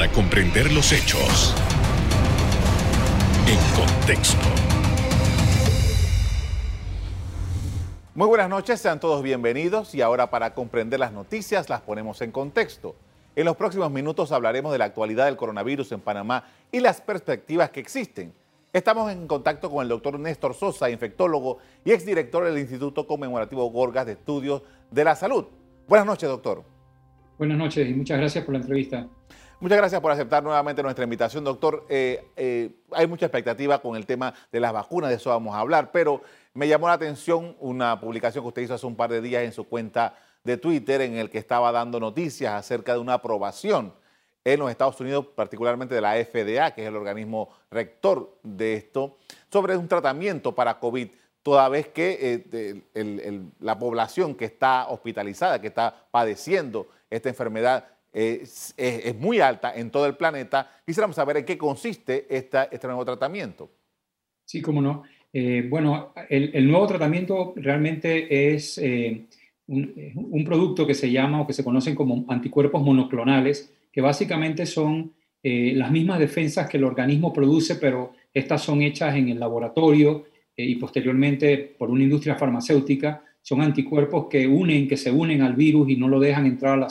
para comprender los hechos en contexto. Muy buenas noches, sean todos bienvenidos y ahora para comprender las noticias las ponemos en contexto. En los próximos minutos hablaremos de la actualidad del coronavirus en Panamá y las perspectivas que existen. Estamos en contacto con el doctor Néstor Sosa, infectólogo y exdirector del Instituto Conmemorativo Gorgas de Estudios de la Salud. Buenas noches, doctor. Buenas noches y muchas gracias por la entrevista. Muchas gracias por aceptar nuevamente nuestra invitación, doctor. Eh, eh, hay mucha expectativa con el tema de las vacunas, de eso vamos a hablar, pero me llamó la atención una publicación que usted hizo hace un par de días en su cuenta de Twitter en el que estaba dando noticias acerca de una aprobación en los Estados Unidos, particularmente de la FDA, que es el organismo rector de esto, sobre un tratamiento para COVID, toda vez que eh, la población que está hospitalizada, que está padeciendo esta enfermedad, es, muy alta en todo el planeta. Quisiéramos saber en qué consiste esta, este nuevo tratamiento. Sí, cómo no. Eh, bueno, el, nuevo tratamiento realmente es eh, un, producto que se llama o que se conocen como anticuerpos monoclonales, que básicamente son eh, las mismas defensas que el organismo produce, pero estas son hechas en el laboratorio y posteriormente por una industria farmacéutica. Son anticuerpos que unen, que se unen al virus y no lo dejan entrar a la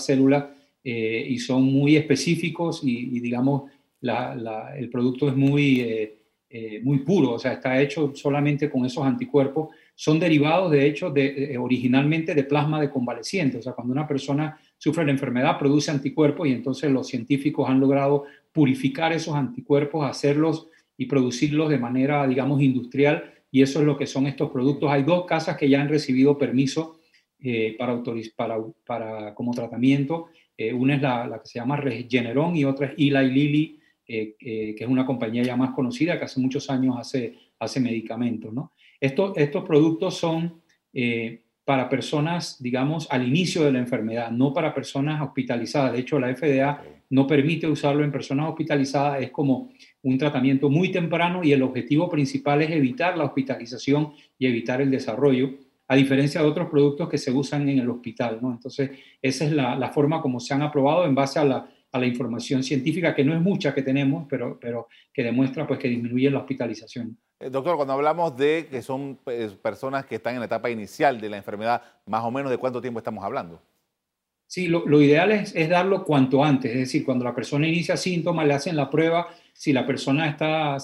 célula y son muy específicos y, digamos, el producto es muy eh, muy puro, o sea, está hecho solamente con esos anticuerpos. Son derivados, de hecho, de, originalmente de plasma de convaleciente. O sea, cuando una persona sufre la enfermedad, produce anticuerpos y entonces los científicos han logrado purificar esos anticuerpos, hacerlos y producirlos de manera, digamos, industrial. Y eso es lo que son estos productos. Hay dos casas que ya han recibido permiso eh, para, para, para, como tratamiento. Eh, una es la, que se llama Regeneron y otra es Eli Lilly eh, eh, que es una compañía ya más conocida que hace muchos años hace, medicamentos. ¿no? Estos productos son eh, para personas, digamos, al inicio de la enfermedad, no para personas hospitalizadas. De hecho, la FDA no permite usarlo en personas hospitalizadas, es como un tratamiento muy temprano y el objetivo principal es evitar la hospitalización y evitar el desarrollo, a diferencia de otros productos que se usan en el hospital. ¿no? Entonces, esa es la, la forma como se han aprobado en base a la a la información científica, que no es mucha que tenemos, pero, pero que demuestra pues, que disminuye la hospitalización. Eh, doctor, cuando hablamos de que son pues, personas que están en la etapa inicial de la enfermedad, más o menos de cuánto tiempo estamos hablando? Sí, lo, ideal es, es, darlo cuanto antes, es decir, cuando la persona inicia síntomas, le hacen la prueba, si la persona está,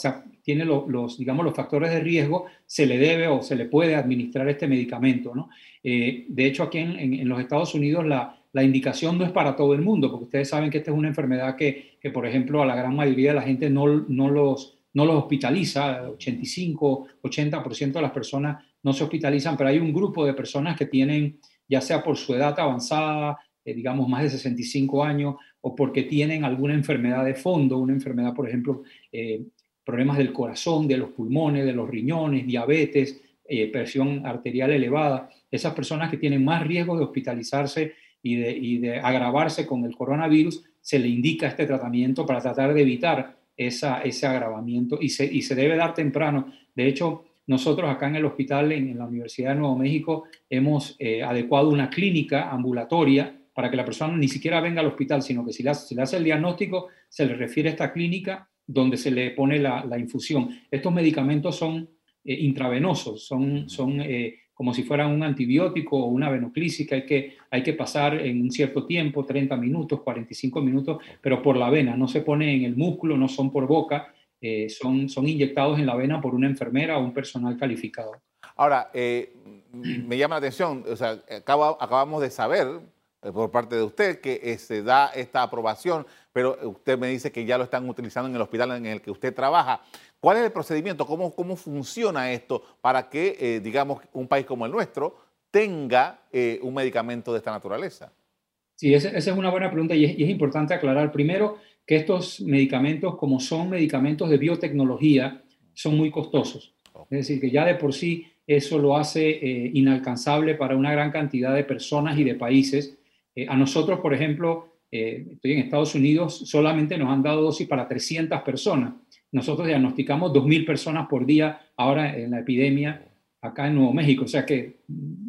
tiene los, digamos, los factores de riesgo, se le debe o se le puede administrar este medicamento. ¿no? Eh, de hecho, aquí en, en los Estados Unidos la, indicación no es para todo el mundo, porque ustedes saben que esta es una enfermedad que, que por ejemplo, a la gran mayoría de la gente no, no, los, no los hospitaliza, 85, 80% de las personas no se hospitalizan, pero hay un grupo de personas que tienen, ya sea por su edad avanzada, eh, digamos más de 65 años, o porque tienen alguna enfermedad de fondo, una enfermedad, por ejemplo, eh, problemas del corazón, de los pulmones, de los riñones, diabetes, eh, presión arterial elevada, esas personas que tienen más riesgo de hospitalizarse y de, agravarse con el coronavirus, se le indica este tratamiento para tratar de evitar esa, ese agravamiento y se, y se debe dar temprano. De hecho, nosotros acá en el hospital, en, la Universidad de Nuevo México, hemos eh, adecuado una clínica ambulatoria para que la persona ni siquiera venga al hospital, sino que si le hace, le hace el diagnóstico, se le refiere a esta clínica donde se le pone la, la infusión. Estos medicamentos son eh, intravenosos, son, son eh, como si fueran un antibiótico o una venoclisis que hay, que hay que pasar en un cierto tiempo, 30 minutos, 45 minutos, pero por la vena, no se pone en el músculo, no son por boca, eh, son, son inyectados en la vena por una enfermera o un personal calificado. Ahora, eh, me llama la atención, o sea, acabamos de saber por parte de usted que se da esta aprobación, pero usted me dice que ya lo están utilizando en el hospital en el que usted trabaja. ¿Cuál es el procedimiento? ¿Cómo, cómo funciona esto para que, eh, digamos, un país como el nuestro tenga eh, un medicamento de esta naturaleza? Sí, esa, es una buena pregunta y es, importante aclarar primero que estos medicamentos, como son medicamentos de biotecnología, son muy costosos. Es decir, que ya de por sí eso lo hace eh, inalcanzable para una gran cantidad de personas y de países. A nosotros, por ejemplo, estoy en Estados Unidos, solamente nos han dado dosis para 300 personas. Nosotros diagnosticamos 2.000 personas por día ahora en la epidemia acá en Nuevo México. O sea que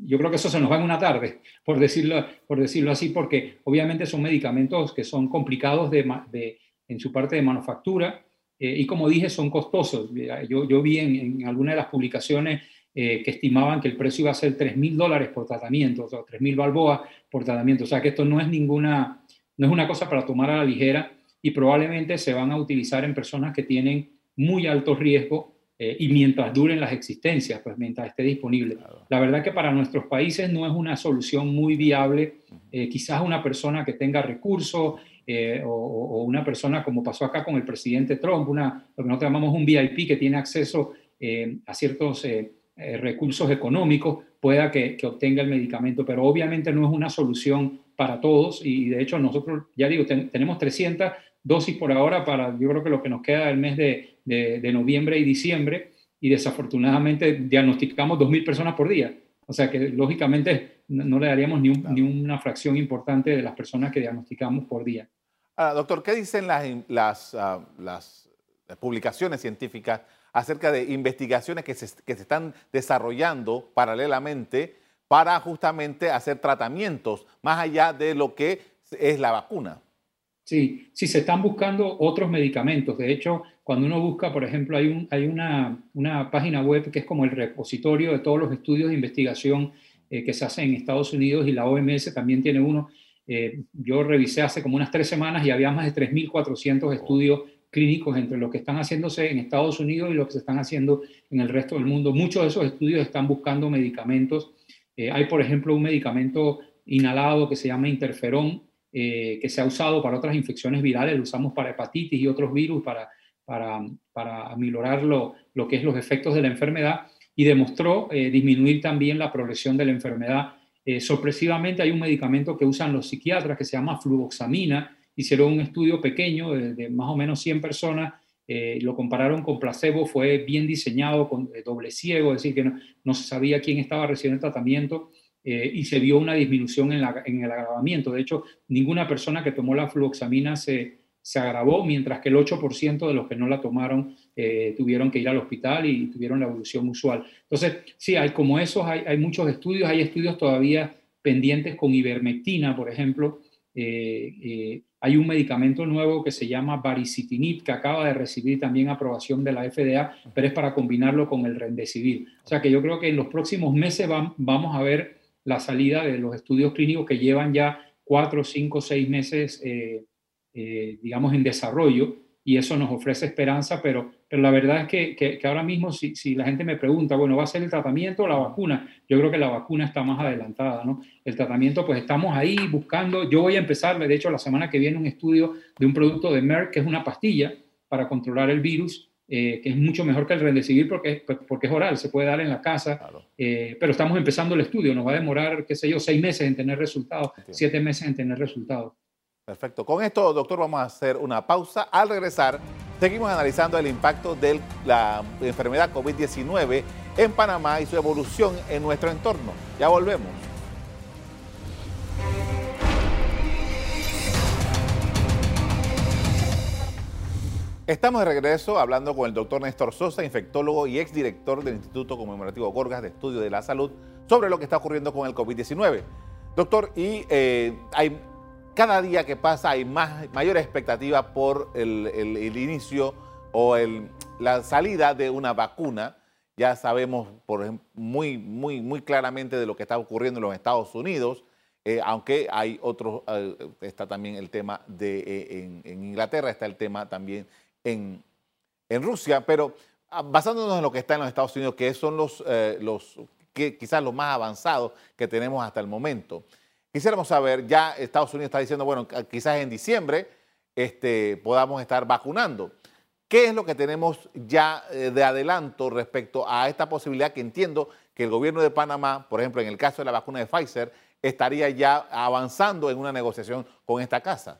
yo creo que eso se nos va en una tarde, por decirlo, por decirlo así, porque obviamente son medicamentos que son complicados de, en su parte de manufactura. y como dije, son costosos. Yo, yo vi en, algunas de las publicaciones que estimaban que el precio iba a ser 3 mil dólares por tratamiento, o sea, 3 mil balboas por tratamiento. O sea, que esto no es ninguna, no es una cosa para tomar a la ligera y probablemente se van a utilizar en personas que tienen muy alto riesgo eh, y mientras duren las existencias, pues mientras esté disponible. La verdad que para nuestros países no es una solución muy viable. Eh, quizás una persona que tenga recursos eh, o, una persona como pasó acá con el presidente Trump, una, lo que nosotros llamamos un VIP que tiene acceso a ciertos recursos económicos, pueda que, obtenga el medicamento, pero obviamente no es una solución para todos y de hecho nosotros, ya digo, tenemos 300 dosis por ahora para, yo creo que lo que nos queda el mes de, de, noviembre y diciembre, y desafortunadamente diagnosticamos 2.000 personas por día. O sea que lógicamente no, le daríamos ni, ni, una fracción importante de las personas que diagnosticamos por día. doctor, ¿qué dicen las, las, ah, las, publicaciones científicas acerca de investigaciones que se, que se están desarrollando paralelamente para justamente hacer tratamientos más allá de lo que es la vacuna? Sí, sí, se están buscando otros medicamentos. De hecho, cuando uno busca, por ejemplo, hay, un, hay una, una, página web que es como el repositorio de todos los estudios de investigación eh, que se hacen en Estados Unidos y la OMS también tiene uno. Eh, yo revisé hace como unas tres semanas y había más de 3.400 estudios clínicos entre lo que están haciéndose en Estados Unidos y lo que se están haciendo en el resto del mundo. Muchos de esos estudios están buscando medicamentos. Eh, hay, por ejemplo, un medicamento inhalado que se llama interferón, eh, que se ha usado para otras infecciones virales, lo usamos para hepatitis y otros virus para, para, para aminorar lo, lo, que es los efectos de la enfermedad y demostró eh, disminuir también la progresión de la enfermedad. Sorpresivamente hay un medicamento que usan los psiquiatras que se llama fluvoxamina. Hicieron un estudio pequeño de, más o menos 100 personas, lo compararon con placebo, fue bien diseñado, con doble ciego, es decir, que no, no se sabía quién estaba recibiendo el tratamiento eh, y se vio una disminución en, el agravamiento. De hecho, ninguna persona que tomó la fluoxamina se, se agravó, mientras que el 8% de los que no la tomaron eh, tuvieron que ir al hospital y tuvieron la evolución usual. Entonces, sí, hay como esos, hay, hay muchos estudios, hay estudios todavía pendientes con ivermectina, por ejemplo. Eh, hay un medicamento nuevo que se llama baricitinib, que acaba de recibir también aprobación de la FDA, pero es para combinarlo con el rendecivir. O sea que yo creo que en los próximos meses vamos a ver la salida de los estudios clínicos que llevan ya cuatro, cinco, seis meses, eh, eh, digamos, en desarrollo, y eso nos ofrece esperanza, pero, pero la verdad es que, que, ahora mismo, si, si, la gente me pregunta, bueno, ¿va a ser el tratamiento o la vacuna? Yo creo que la vacuna está más adelantada, ¿no? El tratamiento, pues estamos ahí buscando, yo voy a empezar, de hecho, la semana que viene un estudio de un producto de Merck, que es una pastilla para controlar el virus, eh, que es mucho mejor que el Rendecivir porque, pues, porque es oral, se puede dar en la casa, eh, pero estamos empezando el estudio, nos va a demorar, qué sé yo, seis meses en tener resultados, siete meses en tener resultados. Perfecto. Con esto, doctor, vamos a hacer una pausa. Al regresar, seguimos analizando el impacto de la enfermedad COVID-19 en Panamá y su evolución en nuestro entorno. Ya volvemos. Estamos de regreso hablando con el doctor Néstor Sosa, infectólogo y exdirector del Instituto Conmemorativo Gorgas de Estudio de la Salud, sobre lo que está ocurriendo con el COVID-19. Doctor, y eh, hay, cada día que pasa hay más, mayor expectativa por el, inicio o la salida de una vacuna. Ya sabemos muy, muy, muy claramente de lo que está ocurriendo en los Estados Unidos. Eh, aunque hay otros, eh, está también el tema de en, Inglaterra, está el tema también en, Rusia, pero ah, basándonos en lo que está en los Estados Unidos, que son los, eh, quizás los más avanzados que tenemos hasta el momento. Quisiéramos saber, ya Estados Unidos está diciendo, bueno, quizás en diciembre este, podamos estar vacunando. ¿Qué es lo que tenemos ya eh, de adelanto respecto a esta posibilidad que entiendo que el gobierno de Panamá, por ejemplo, en el caso de la vacuna de Pfizer, estaría ya avanzando en una negociación con esta casa?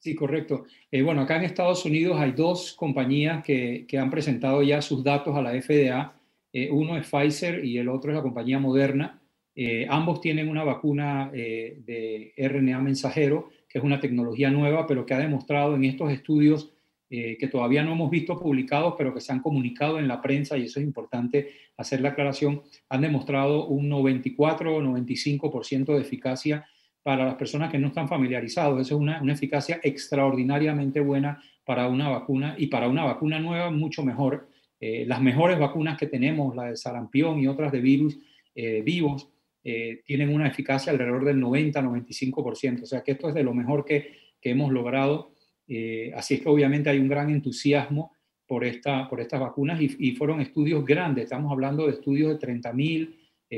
Sí, correcto. Eh, bueno, acá en Estados Unidos hay dos compañías que, han presentado ya sus datos a la FDA. Eh, uno es Pfizer y el otro es la compañía Moderna. Eh, ambos tienen una vacuna de RNA mensajero, que es una tecnología nueva, pero que ha demostrado en estos estudios que todavía no hemos visto publicados, pero que se han comunicado en la prensa, y eso es importante hacer la aclaración, han demostrado un 94 o 95% de eficacia para las personas que no están familiarizados. Esa es una, una eficacia extraordinariamente buena para una vacuna y para una vacuna nueva mucho mejor. Eh, las mejores vacunas que tenemos, la de sarampión y otras de virus eh, vivos, eh, tienen una eficacia alrededor del 90-95%. O sea que esto es de lo mejor que, que hemos logrado. así es que obviamente hay un gran entusiasmo por, esta, por estas vacunas y, y fueron estudios grandes. Estamos hablando de estudios de 30.000,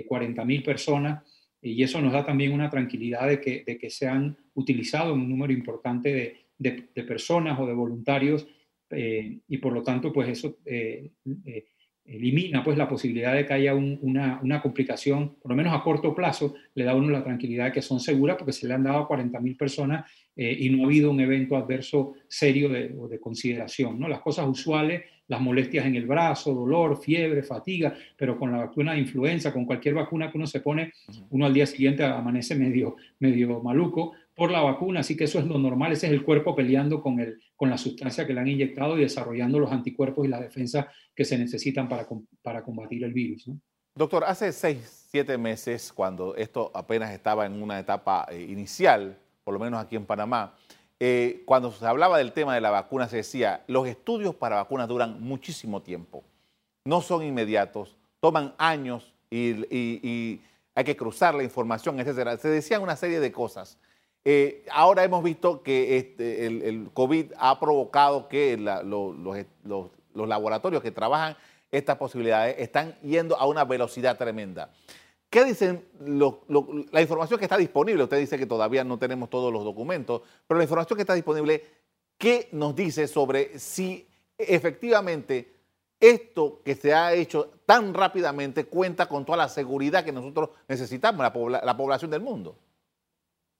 40.000 personas y eso nos da también una tranquilidad de que, de que se han utilizado un número importante de, de, personas o de voluntarios eh, y por lo tanto pues eso eh, eh, elimina pues la posibilidad de que haya una, una, complicación, por lo menos a corto plazo, le da a uno la tranquilidad de que son seguras porque se le han dado a 40.000 personas y no ha habido un evento adverso serio de, o de consideración. ¿no? Las cosas usuales las molestias en el brazo, dolor, fiebre, fatiga, pero con la vacuna de influenza, con cualquier vacuna que uno se pone, uno al día siguiente amanece medio, medio maluco por la vacuna, así que eso es lo normal, ese es el cuerpo peleando con, el, con la sustancia que le han inyectado y desarrollando los anticuerpos y las defensas que se necesitan para, para combatir el virus. Doctor, hace seis, siete meses, cuando esto apenas estaba en una etapa eh, inicial, por lo menos aquí en Panamá, eh, cuando se hablaba del tema de la vacuna, se decía, los estudios para vacunas duran muchísimo tiempo, no son inmediatos, toman años y, hay que cruzar la información, etc. Se decían una serie de cosas. Eh, ahora hemos visto que este, el, COVID ha provocado que los laboratorios que trabajan estas posibilidades están yendo a una velocidad tremenda. ¿Qué dicen la información que está disponible? Usted dice que todavía no tenemos todos los documentos, pero la información que está disponible, ¿qué nos dice sobre si efectivamente esto que se ha hecho tan rápidamente cuenta con toda la seguridad que nosotros necesitamos, la, población del mundo?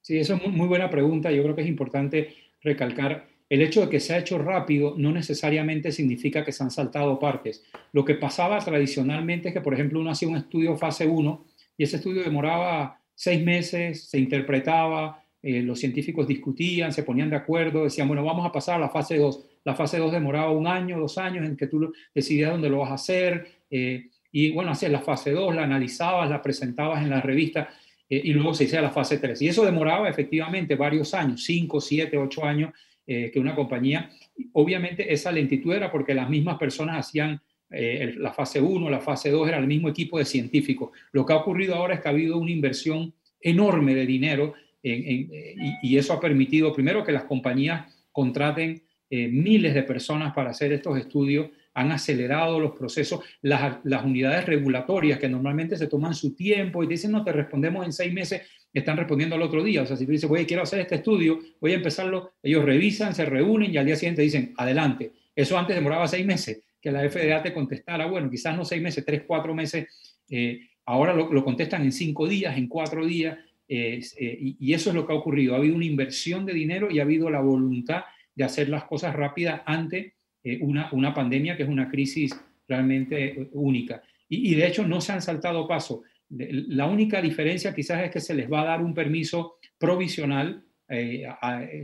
Sí, eso es muy buena pregunta. Yo creo que es importante recalcar el hecho de que se ha hecho rápido no necesariamente significa que se han saltado partes. Lo que pasaba tradicionalmente es que, por ejemplo, uno hacía un estudio fase 1 y ese estudio demoraba seis meses, se interpretaba, eh, los científicos discutían, se ponían de acuerdo, decían, bueno, vamos a pasar a la fase 2. La fase 2 demoraba un año, dos años en que tú decidías dónde lo vas a hacer. Eh, y bueno, hacías la fase 2, la analizabas, la presentabas en la revista eh, y luego se hacía la fase 3. Y eso demoraba efectivamente varios años, 5, 7, 8 años, que una compañía. Obviamente esa lentitud era porque las mismas personas hacían eh, la fase 1, la fase 2 era el mismo equipo de científicos. Lo que ha ocurrido ahora es que ha habido una inversión enorme de dinero y, eso ha permitido primero que las compañías contraten eh, miles de personas para hacer estos estudios, han acelerado los procesos, las, unidades regulatorias que normalmente se toman su tiempo y dicen, no, te respondemos en seis meses, están respondiendo al otro día. O sea, si tú dices, oye, quiero hacer este estudio, voy a empezarlo, ellos revisan, se reúnen y al día siguiente dicen, adelante. Eso antes demoraba seis meses que la FDA te contestara, bueno, quizás no seis meses, tres, cuatro meses, eh, ahora lo, contestan en cinco días, en cuatro días, eh, y, eso es lo que ha ocurrido. Ha habido una inversión de dinero y ha habido la voluntad de hacer las cosas rápidas ante eh, una, una, pandemia que es una crisis realmente única. Y, de hecho no se han saltado paso. La única diferencia quizás es que se les va a dar un permiso provisional.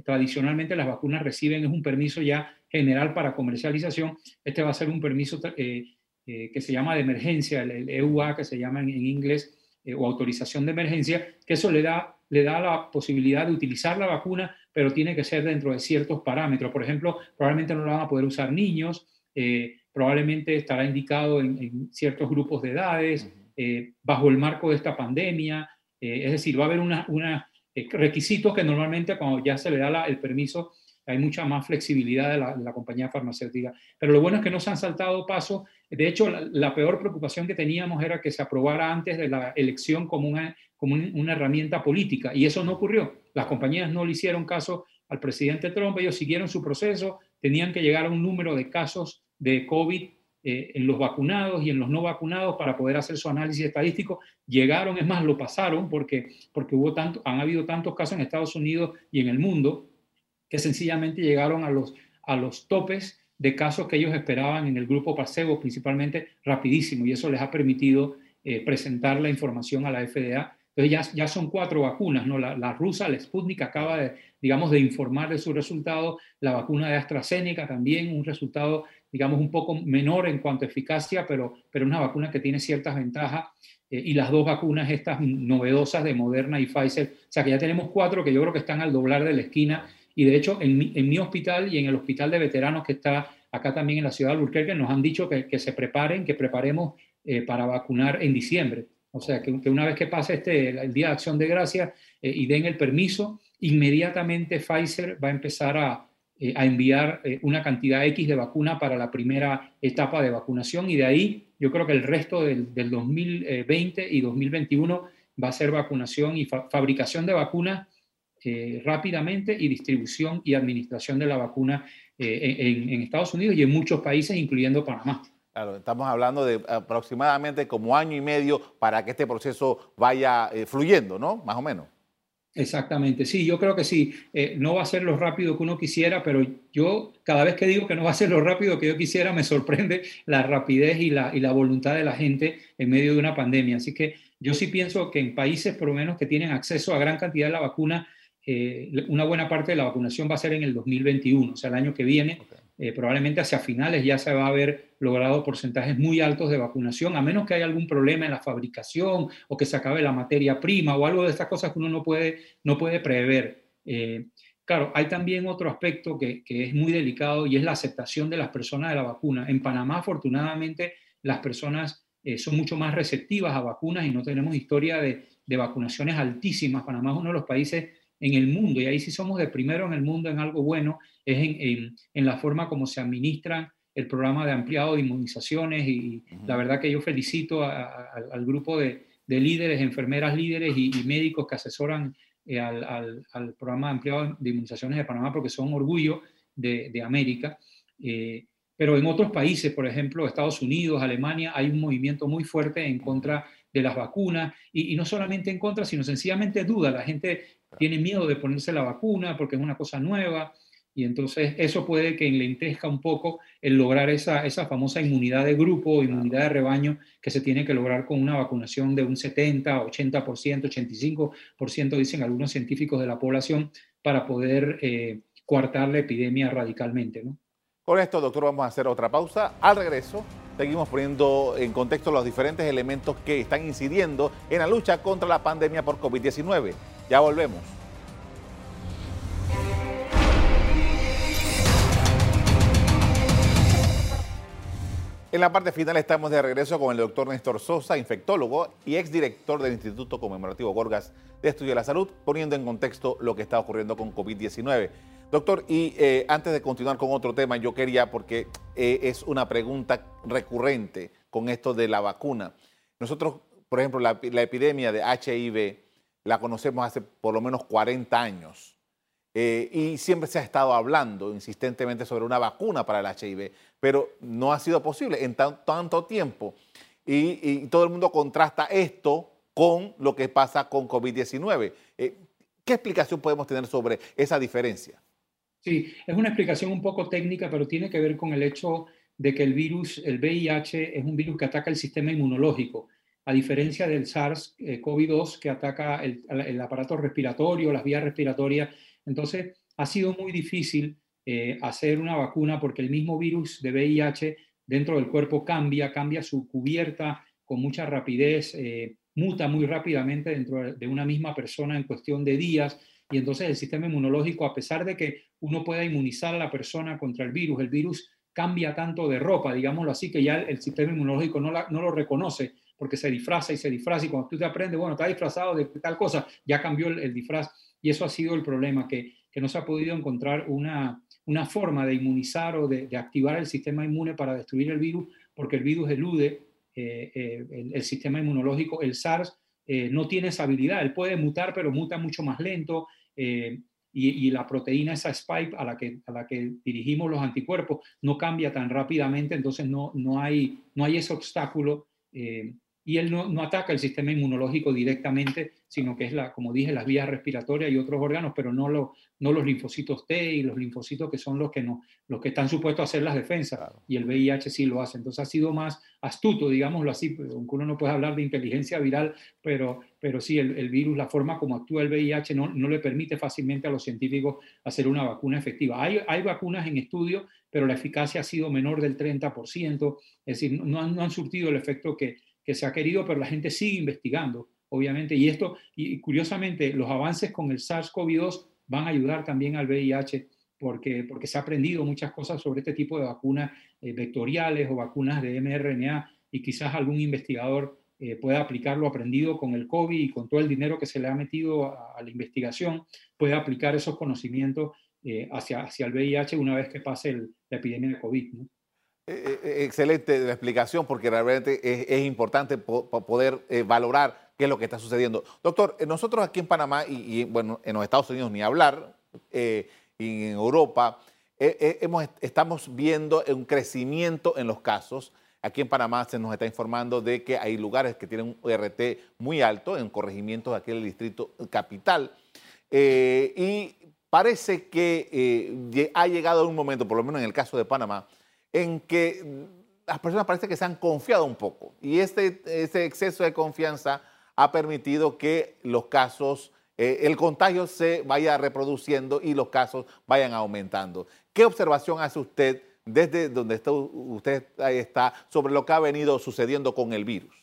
tradicionalmente las vacunas reciben es un permiso ya general para comercialización. Este va a ser un permiso eh, eh, que se llama de emergencia, el, EUA que se llama en, inglés, eh, o autorización de emergencia, que eso le da, le da la posibilidad de utilizar la vacuna, pero tiene que ser dentro de ciertos parámetros. Por ejemplo, probablemente no la van a poder usar niños, probablemente estará indicado en, ciertos grupos de edades, bajo el marco de esta pandemia. es decir, va a haber unos una, requisitos que normalmente cuando ya se le da el permiso hay mucha más flexibilidad de la, compañía farmacéutica. Pero lo bueno es que no se han saltado pasos. De hecho, la, peor preocupación que teníamos era que se aprobara antes de la elección como como una herramienta política, y eso no ocurrió. Las compañías no le hicieron caso al presidente Trump, ellos siguieron su proceso, tenían que llegar a un número de casos de COVID eh, en los vacunados y en los no vacunados para poder hacer su análisis estadístico. Llegaron, es más, lo pasaron porque, porque hubo tanto, han habido tantos casos en Estados Unidos y en el mundo que sencillamente llegaron a los, a los topes de casos que ellos esperaban en el grupo placebo, principalmente rapidísimo, y eso les ha permitido eh, presentar la información a la FDA. Entonces ya, ya son cuatro vacunas, ¿no? La, rusa, la Sputnik, acaba de, digamos, de informar de su resultado, la vacuna de AstraZeneca también, un resultado, digamos, un poco menor en cuanto a eficacia, pero, pero una vacuna que tiene ciertas ventajas. y las dos vacunas estas novedosas de Moderna y Pfizer. O sea que ya tenemos cuatro que yo creo que están al doblar de la esquina. Y de hecho, en mi, en mi hospital y en el hospital de veteranos que está acá también en la ciudad de Albuquerque, nos han dicho que, que se preparen, que preparemos para vacunar en diciembre. O sea, que, una vez que pase este, el Día de Acción de Gracia y den el permiso, inmediatamente Pfizer va a empezar a, eh, a enviar eh, una cantidad X de vacuna para la primera etapa de vacunación y de ahí yo creo que el resto del, 2020 y 2021 va a ser vacunación y fabricación de vacunas eh, rápidamente y distribución y administración de la vacuna en, en, Estados Unidos y en muchos países, incluyendo Panamá. Claro, estamos hablando de aproximadamente como año y medio para que este proceso vaya fluyendo, ¿no? Más o menos. Exactamente, sí, yo creo que sí. Eh, no va a ser lo rápido que uno quisiera, pero yo cada vez que digo que no va a ser lo rápido que yo quisiera, me sorprende la rapidez y la, y la voluntad de la gente en medio de una pandemia. Así que yo sí pienso que en países por lo menos que tienen acceso a gran cantidad de la vacuna, eh, una buena parte de la vacunación va a ser en el 2021, o sea, el año que viene. Eh, probablemente hacia finales ya se va a haber logrado porcentajes muy altos de vacunación, a menos que haya algún problema en la fabricación o que se acabe la materia prima o algo de estas cosas que uno no puede, no puede prever. Eh, claro, hay también otro aspecto que, que, es muy delicado y es la aceptación de las personas de la vacuna. En Panamá, afortunadamente, las personas eh, son mucho más receptivas a vacunas y no tenemos historia de, de vacunaciones altísimas. Panamá es uno de los países en el mundo, y ahí sí somos de primero en el mundo en algo bueno, es en, en, la forma como se administran el programa de ampliado de inmunizaciones y la verdad que yo felicito al grupo de, de, líderes, enfermeras líderes y, médicos que asesoran eh, al, al, programa de ampliado de inmunizaciones de Panamá porque son orgullo de, de América. Eh, pero en otros países, por ejemplo, Estados Unidos, Alemania, hay un movimiento muy fuerte en contra de las vacunas y, y no solamente en contra, sino sencillamente duda. La gente tiene miedo de ponerse la vacuna porque es una cosa nueva y entonces eso puede que enlentezca un poco el lograr esa, esa famosa inmunidad de grupo inmunidad de rebaño que se tiene que lograr con una vacunación de un 70, 80%, 85%, dicen algunos científicos de la población, para poder eh, coartar la epidemia radicalmente. ¿no? Con esto, doctor, vamos a hacer otra pausa. Al regreso, seguimos poniendo en contexto los diferentes elementos que están incidiendo en la lucha contra la pandemia por COVID-19. Ya volvemos. En la parte final estamos de regreso con el doctor Néstor Sosa, infectólogo y exdirector del Instituto Conmemorativo Gorgas de Estudio de la Salud, poniendo en contexto lo que está ocurriendo con COVID-19. Doctor, y eh, antes de continuar con otro tema, yo quería, porque eh, es una pregunta recurrente con esto de la vacuna. Nosotros, por ejemplo, la, la epidemia de HIV la conocemos hace por lo menos 40 años. Eh, y siempre se ha estado hablando insistentemente sobre una vacuna para el HIV, pero no ha sido posible en tanto tiempo. Y, todo el mundo contrasta esto con lo que pasa con COVID-19. Eh, ¿Qué explicación podemos tener sobre esa diferencia? Sí, es una explicación un poco técnica, pero tiene que ver con el hecho de que el virus, el VIH, es un virus que ataca el sistema inmunológico a diferencia del SARS-CoV-2 que ataca el, aparato respiratorio, las vías respiratorias. Entonces, ha sido muy difícil eh, hacer una vacuna porque el mismo virus de VIH dentro del cuerpo cambia, cambia su cubierta con mucha rapidez, eh, muta muy rápidamente dentro de una misma persona en cuestión de días. Y entonces el sistema inmunológico, a pesar de que uno pueda inmunizar a la persona contra el virus, el virus cambia tanto de ropa, digámoslo así, que ya el, sistema inmunológico no, no lo reconoce porque se disfraza y se disfraza y cuando tú te aprendes, bueno, está disfrazado de tal cosa, ya cambió el, disfraz y eso ha sido el problema, que, que no se ha podido encontrar una, una forma de inmunizar o de, activar el sistema inmune para destruir el virus, porque el virus elude eh, eh, el, sistema inmunológico, el SARS eh, no tiene esa habilidad, él puede mutar, pero muta mucho más lento. Y, y, la proteína, esa spike a la, que, a la que dirigimos los anticuerpos, no cambia tan rápidamente, entonces no, no, hay, no hay ese obstáculo y él no, no, ataca el sistema inmunológico directamente, sino que es, la, como dije, las vías respiratorias y otros órganos, pero no, lo, no los linfocitos T y los linfocitos que son los que, no, los que están supuestos a hacer las defensas, y el VIH sí lo hace. Entonces ha sido más astuto, digámoslo así, aunque uno no puede hablar de inteligencia viral, pero, pero sí, el, el virus, la forma como actúa el VIH no, no, le permite fácilmente a los científicos hacer una vacuna efectiva. Hay, hay vacunas en estudio, pero la eficacia ha sido menor del 30%, es decir, no han, no han surtido el efecto que que se ha querido, pero la gente sigue investigando, obviamente. Y esto, y curiosamente, los avances con el SARS-CoV-2 van a ayudar también al VIH porque, porque se ha aprendido muchas cosas sobre este tipo de vacunas eh, vectoriales o vacunas de mRNA y quizás algún investigador eh, pueda aplicar lo aprendido con el COVID y con todo el dinero que se le ha metido a, la investigación, pueda aplicar esos conocimientos eh, hacia, hacia el VIH una vez que pase la epidemia de COVID. Excelente la explicación porque realmente es, importante poder valorar qué es lo que está sucediendo. Doctor, nosotros aquí en Panamá y, bueno, en los Estados Unidos ni hablar, y en Europa, eh, eh, estamos viendo un crecimiento en los casos. Aquí en Panamá se nos está informando de que hay lugares que tienen un RT muy alto en corregimientos de aquel distrito capital. Eh, y parece que ha llegado un momento, por lo menos en el caso de Panamá, en que las personas parece que se han confiado un poco. Y este, exceso de confianza ha permitido que los casos eh, el contagio se vaya reproduciendo y los casos vayan aumentando. ¿Qué observación hace usted desde donde está, usted está sobre lo que ha venido sucediendo con el virus?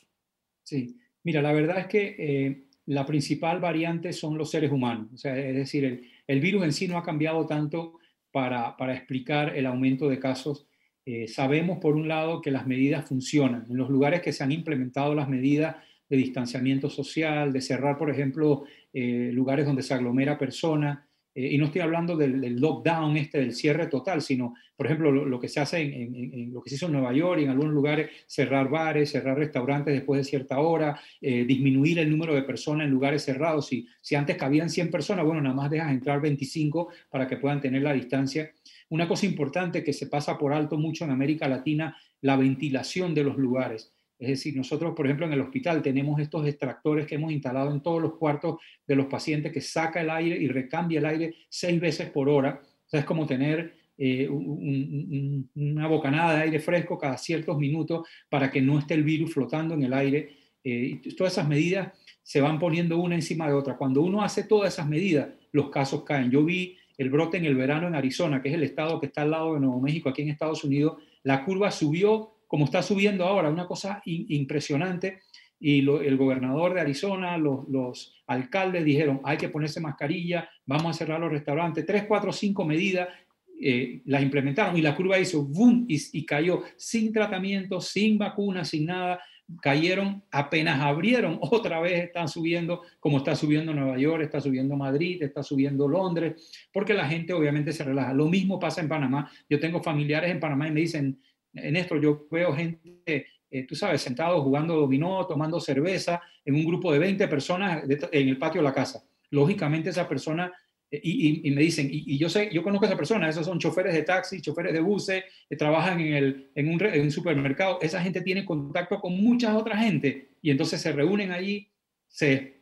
Sí, mira, la verdad es que eh, la principal variante son los seres humanos. Es decir, el, virus en sí no ha cambiado tanto para, explicar el aumento de casos. Eh, sabemos, por un lado, que las medidas funcionan. En los lugares que se han implementado las medidas de distanciamiento social, de cerrar, por ejemplo, eh, lugares donde se aglomera personas. Eh, y no estoy hablando del, lockdown, este, del cierre total, sino, por ejemplo, lo, que se hace en, lo que se hizo en Nueva York y en algunos lugares, cerrar bares, cerrar restaurantes después de cierta hora, eh, disminuir el número de personas en lugares cerrados. Si, si antes cabían 100 personas, bueno, nada más dejas entrar 25 para que puedan tener la distancia. Una cosa importante que se pasa por alto mucho en América Latina, la ventilación de los lugares. Es decir, nosotros, por ejemplo, en el hospital tenemos estos extractores que hemos instalado en todos los cuartos de los pacientes que saca el aire y recambia el aire seis veces por hora. O sea, es como tener eh, una bocanada de aire fresco cada ciertos minutos para que no esté el virus flotando en el aire. Eh, todas esas medidas se van poniendo una encima de otra. Cuando uno hace todas esas medidas, los casos caen. Yo vi el brote en el verano en Arizona, que es el estado que está al lado de Nuevo México, aquí en Estados Unidos. La curva subió como está subiendo ahora, una cosa impresionante. Y el gobernador de Arizona, los, alcaldes dijeron, hay que ponerse mascarilla, vamos a cerrar los restaurantes, tres, cuatro, cinco medidas, eh, las implementaron y la curva hizo boom y, cayó sin tratamiento, sin vacuna, sin nada. Cayeron, apenas abrieron, otra vez están subiendo, como está subiendo Nueva York, está subiendo Madrid, está subiendo Londres, porque la gente obviamente se relaja. Lo mismo pasa en Panamá. Yo tengo familiares en Panamá y me dicen, en esto yo veo gente, eh, tú sabes, sentados jugando dominó, tomando cerveza, en un grupo de 20 personas en el patio de la casa. Lógicamente esa persona, eh, y, me dicen, y, yo sé, yo conozco a esa persona, esos son choferes de taxi, choferes de buses, que trabajan en, el, en, un, en un supermercado, esa gente tiene contacto con mucha otra gente y entonces se reúnen allí, se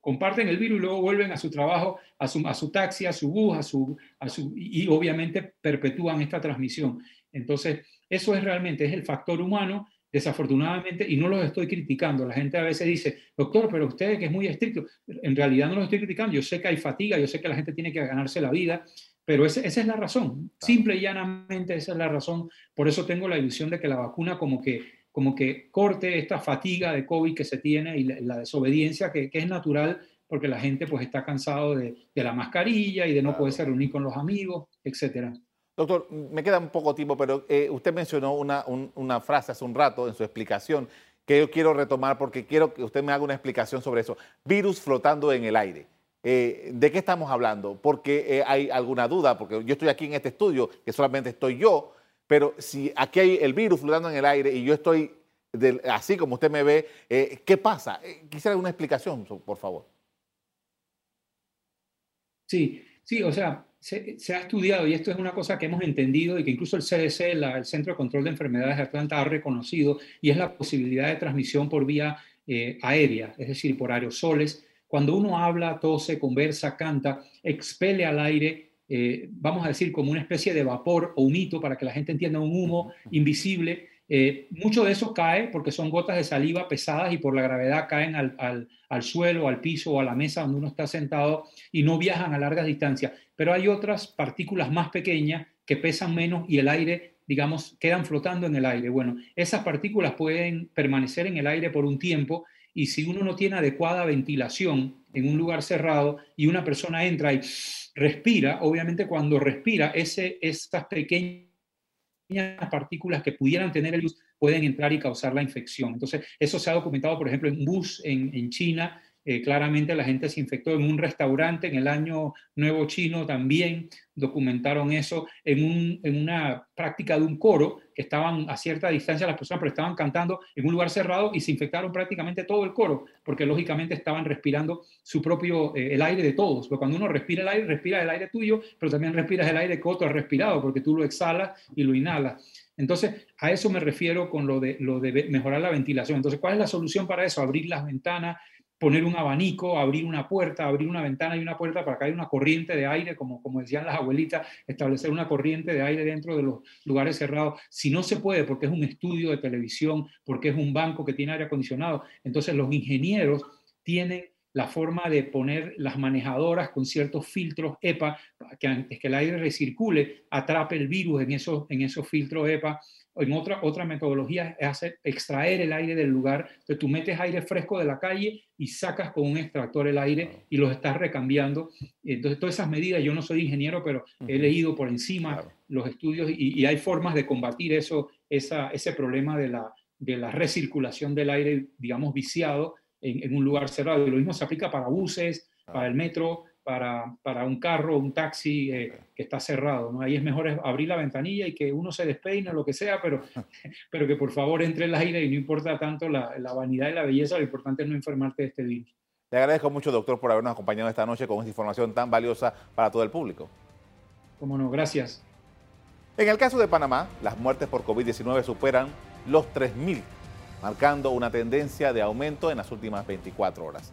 comparten el virus y luego vuelven a su trabajo, a su, a su taxi, a su bus, a su, a su, y obviamente perpetúan esta transmisión. Entonces, eso es realmente, es el factor humano, desafortunadamente, y no los estoy criticando. La gente a veces dice, doctor, pero usted que es muy estricto, en realidad no los estoy criticando, yo sé que hay fatiga, yo sé que la gente tiene que ganarse la vida, pero esa es la razón, simple y llanamente esa es la razón. Por eso tengo la ilusión de que la vacuna como que como que corte esta fatiga de COVID que se tiene y la, desobediencia que, es natural porque la gente pues está cansado de, la mascarilla y de no poderse reunir con los amigos, etcétera. Doctor, me queda un poco tiempo, pero eh, usted mencionó una, una, frase hace un rato en su explicación que yo quiero retomar porque quiero que usted me haga una explicación sobre eso. Virus flotando en el aire. Eh, ¿De qué estamos hablando? Porque eh, hay alguna duda, porque yo estoy aquí en este estudio, que solamente estoy yo, pero si aquí hay el virus flotando en el aire y yo estoy así como usted me ve, ¿qué pasa? quisiera una explicación, por favor. Sí, sí, o sea, se, ha estudiado, y esto es una cosa que hemos entendido y que incluso el CDC, el Centro de Control de Enfermedades de Atlanta, ha reconocido, y es la posibilidad de transmisión por vía eh, aérea, es decir, por aerosoles. Cuando uno habla, tose, conversa, canta, expele al aire, eh, vamos a decir, como una especie de vapor o un hito, para que la gente entienda, un humo invisible, Eh, mucho de eso cae porque son gotas de saliva pesadas y por la gravedad caen al, al, al, suelo, al piso o a la mesa donde uno está sentado y no viajan a largas distancias. Pero hay otras partículas más pequeñas que pesan menos y el aire, digamos, quedan flotando en el aire. Bueno, esas partículas pueden permanecer en el aire por un tiempo y si uno no tiene adecuada ventilación en un lugar cerrado y una persona entra y respira, obviamente cuando respira, ese, esas pequeñas partículas que pudieran tener el virus pueden entrar y causar la infección. Entonces, eso se ha documentado, por ejemplo, en bus en, en China, eh, claramente la gente se infectó en un restaurante en el año nuevo chino también documentaron eso en, un, en, una práctica de un coro que estaban a cierta distancia las personas pero estaban cantando en un lugar cerrado y se infectaron prácticamente todo el coro porque lógicamente estaban respirando su propio eh, el aire de todos porque cuando uno respira el aire respira el aire tuyo pero también respiras el aire que otro ha respirado porque tú lo exhalas y lo inhalas entonces, a eso me refiero con lo de, lo de mejorar la ventilación. Entonces, ¿cuál es la solución para eso? Abrir las ventanas, poner un abanico, abrir una puerta, abrir una ventana y una puerta para que haya una corriente de aire, como, como decían las abuelitas, establecer una corriente de aire dentro de los lugares cerrados. Si no se puede, porque es un estudio de televisión, porque es un banco que tiene aire acondicionado, entonces los ingenieros tienen la forma de poner las manejadoras con ciertos filtros EPA, que antes que el aire recircule, atrape el virus en esos, en esos filtros EPA en otra, otra metodología es hacer, extraer el aire del lugar. Entonces tú metes aire fresco de la calle y sacas con un extractor el aire y los estás recambiando. Entonces todas esas medidas, yo no soy ingeniero, pero he leído por encima los estudios y, hay formas de combatir eso, esa, ese problema de la, de la recirculación del aire, digamos, viciado en, en un lugar cerrado. Y lo mismo se aplica para buses, para el metro, para, para un carro, un taxi eh, que está cerrado. ¿no? Ahí es mejor abrir la ventanilla y que uno se despeine, lo que sea, pero, pero que por favor entre el aire y no importa tanto la, la vanidad y la belleza, lo importante es no enfermarte de este virus. Le agradezco mucho, doctor, por habernos acompañado esta noche con esta información tan valiosa para todo el público. Cómo no, gracias. En el caso de Panamá, las muertes por COVID-19 superan los 3.000, marcando una tendencia de aumento en las últimas 24 horas.